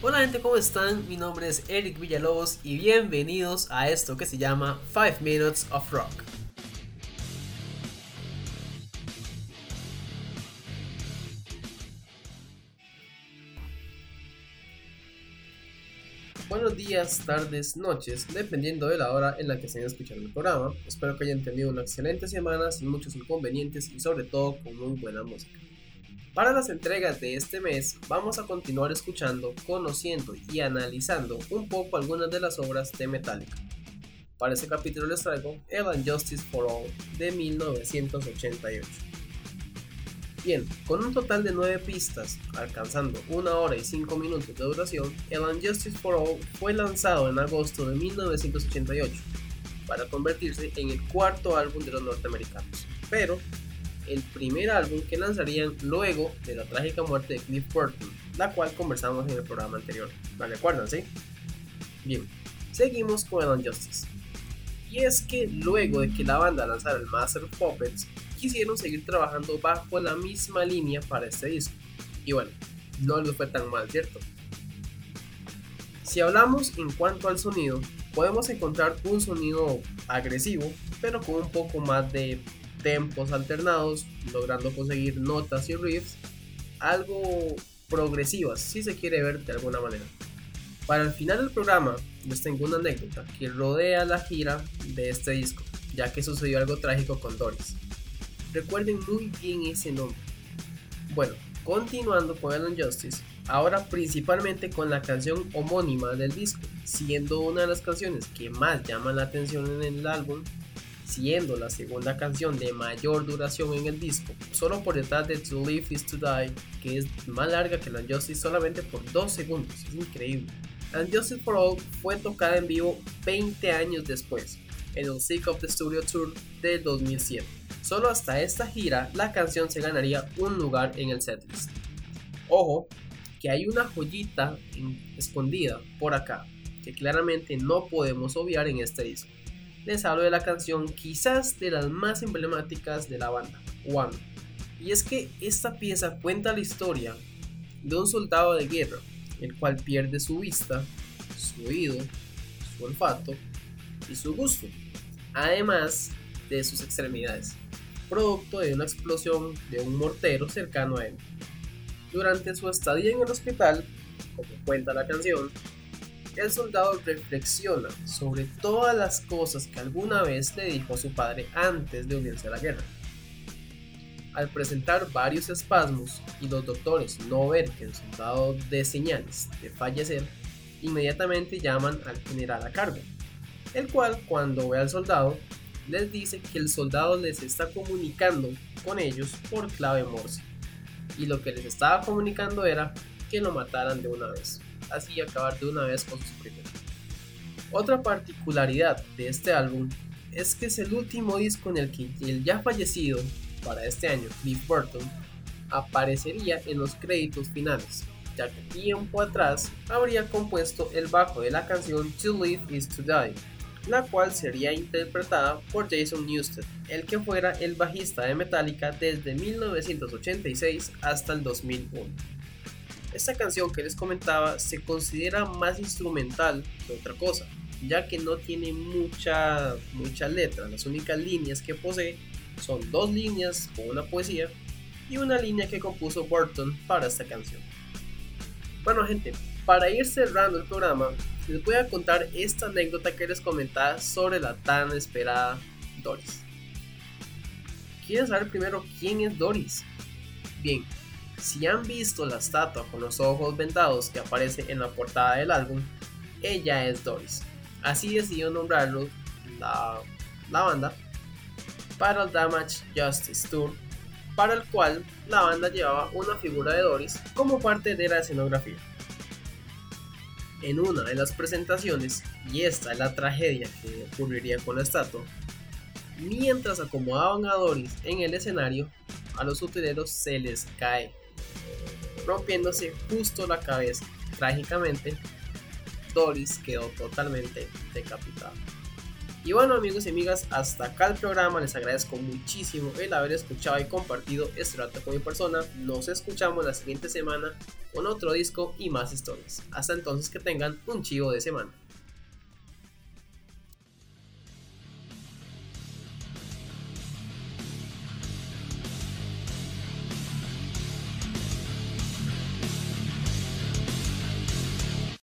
Hola gente, ¿cómo están? Mi nombre es Eric Villalobos y bienvenidos a esto que se llama 5 Minutes of Rock. Buenos días, tardes, noches, dependiendo de la hora en la que estén escuchando el programa. Espero que hayan tenido una excelente semana sin muchos inconvenientes y sobre todo con muy buena música. Para las entregas de este mes vamos a continuar escuchando, conociendo y analizando un poco algunas de las obras de Metallica. Para este capítulo les traigo El Justice for All de 1988. Bien, con un total de 9 pistas, alcanzando 1 hora y 5 minutos de duración, El Justice for All fue lanzado en agosto de 1988 para convertirse en el cuarto álbum de los norteamericanos, pero el primer álbum que lanzarían luego de la trágica muerte de Cliff Burton, la cual conversamos en el programa anterior. ¿Vale acuerdan, sí? Bien, seguimos con el Unjustice. Y es que luego de que la banda lanzara el Master of Puppets, quisieron seguir trabajando bajo la misma línea para este disco. Y bueno, no les fue tan mal, ¿cierto? Si hablamos en cuanto al sonido, podemos encontrar un sonido agresivo, pero con un poco más de tempos alternados, logrando conseguir notas y riffs algo progresivas, si se quiere ver de alguna manera. Para el final del programa, les tengo una anécdota que rodea la gira de este disco, ya que sucedió algo trágico con Doris. Recuerden muy bien ese nombre. Bueno, continuando con el Injustice, ahora principalmente con la canción homónima del disco, siendo una de las canciones que más llaman la atención en el álbum siendo la segunda canción de mayor duración en el disco, solo por detrás de To Live Is To Die, que es más larga que la Justice solamente por 2 segundos, es increíble. And Justice for All fue tocada en vivo 20 años después, en el Sick of the Studio Tour de 2007. Solo hasta esta gira la canción se ganaría un lugar en el setlist. Ojo, que hay una joyita escondida por acá, que claramente no podemos obviar en este disco les hablo de la canción quizás de las más emblemáticas de la banda, One. Y es que esta pieza cuenta la historia de un soldado de guerra, el cual pierde su vista, su oído, su olfato y su gusto, además de sus extremidades, producto de una explosión de un mortero cercano a él. Durante su estadía en el hospital, como cuenta la canción, el soldado reflexiona sobre todas las cosas que alguna vez le dijo su padre antes de unirse a la guerra. Al presentar varios espasmos y los doctores no ver que el soldado dé señales de fallecer, inmediatamente llaman al general a cargo, el cual cuando ve al soldado les dice que el soldado les está comunicando con ellos por clave Morse y lo que les estaba comunicando era que lo mataran de una vez así acabar de una vez con primeros. Otra particularidad de este álbum es que es el último disco en el que el ya fallecido para este año Cliff Burton aparecería en los créditos finales, ya que tiempo atrás habría compuesto el bajo de la canción To Live Is To Die, la cual sería interpretada por Jason Newsted, el que fuera el bajista de Metallica desde 1986 hasta el 2001. Esta canción que les comentaba se considera más instrumental que otra cosa, ya que no tiene mucha, mucha letra. Las únicas líneas que posee son dos líneas con una poesía y una línea que compuso Burton para esta canción. Bueno gente, para ir cerrando el programa, les voy a contar esta anécdota que les comentaba sobre la tan esperada Doris. ¿Quieren saber primero quién es Doris? Bien, si han visto la estatua con los ojos vendados que aparece en la portada del álbum, ella es Doris. Así decidió nombrarlo la, la banda para el Damage Justice Tour, para el cual la banda llevaba una figura de Doris como parte de la escenografía. En una de las presentaciones, y esta es la tragedia que ocurriría con la estatua, mientras acomodaban a Doris en el escenario, a los utileros se les cae rompiéndose justo la cabeza. Trágicamente, Doris quedó totalmente decapitada. Y bueno amigos y amigas, hasta acá el programa, les agradezco muchísimo el haber escuchado y compartido este rato con mi persona. Nos escuchamos la siguiente semana con otro disco y más historias. Hasta entonces que tengan un chivo de semana.